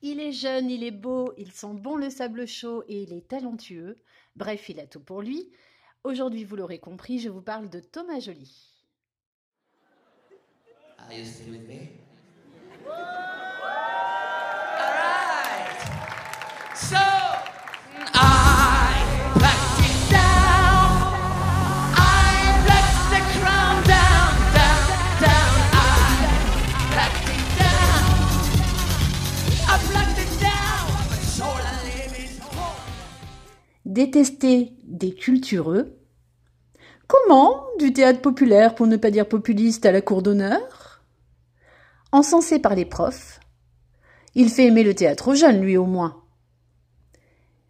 Il est jeune, il est beau, il sent bon le sable chaud et il est talentueux. Bref, il a tout pour lui. Aujourd'hui, vous l'aurez compris, je vous parle de Thomas Joly. Are you still with me? Détester des cultureux. Comment Du théâtre populaire, pour ne pas dire populiste, à la cour d'honneur? Encensé par les profs. Il fait aimer le théâtre aux jeunes, lui au moins.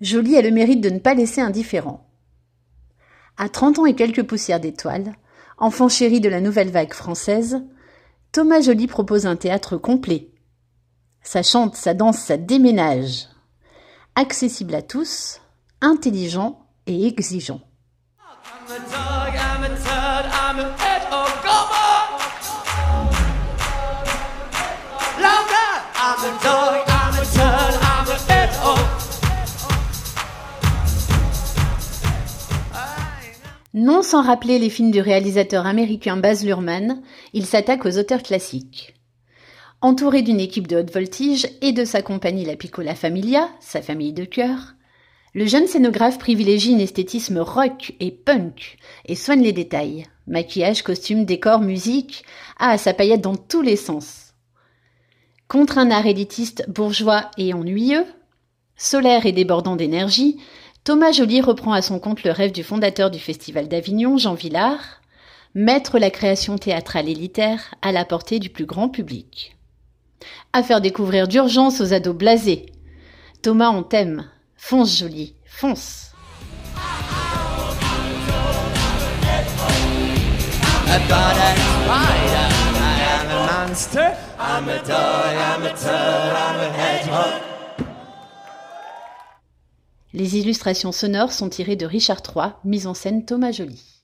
Joly a le mérite de ne pas laisser indifférent. À 30 ans et quelques poussières d'étoiles, enfant chéri de la nouvelle vague française, Thomas Joly propose un théâtre complet. Ça chante, ça danse, ça déménage. Accessible à tous, intelligent et exigeant. Non sans rappeler les films du réalisateur américain Baz Luhrmann, il s'attaque aux auteurs classiques. Entouré d'une équipe de haute voltige et de sa compagnie La Piccola Familia, sa famille de cœur, le jeune scénographe privilégie un esthétisme rock et punk et soigne les détails. Maquillage, costume, décor, musique. Ah, ça paillette dans tous les sens. Contre un art élitiste bourgeois et ennuyeux, solaire et débordant d'énergie, Thomas Joly reprend à son compte le rêve du fondateur du Festival d'Avignon, Jean Villard, mettre la création théâtrale élitaire à la portée du plus grand public. À faire découvrir d'urgence aux ados blasés. Thomas, on t'aime. Fonce, Joly, fonce. Les illustrations sonores sont tirées de Richard III, mise en scène Thomas Joly.